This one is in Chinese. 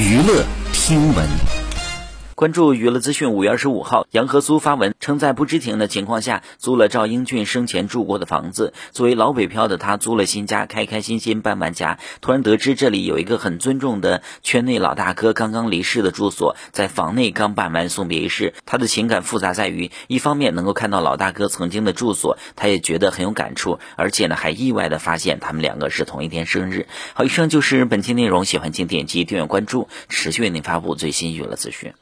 娱乐听闻。关注娱乐资讯，五月二十五号，杨和苏发文称，在不知情的情况下租了赵英俊生前住过的房子。作为老北漂的他，租了新家，开开心心搬完家，突然得知这里有一个很尊重的圈内老大哥刚刚离世的住所，在房内刚办完送别仪式。他的情感复杂在于，一方面能够看到老大哥曾经的住所，他也觉得很有感触，而且呢，还意外的发现他们两个是同一天生日。好，以上就是本期内容，喜欢请点击订阅关注，持续为您发布最新娱乐资讯。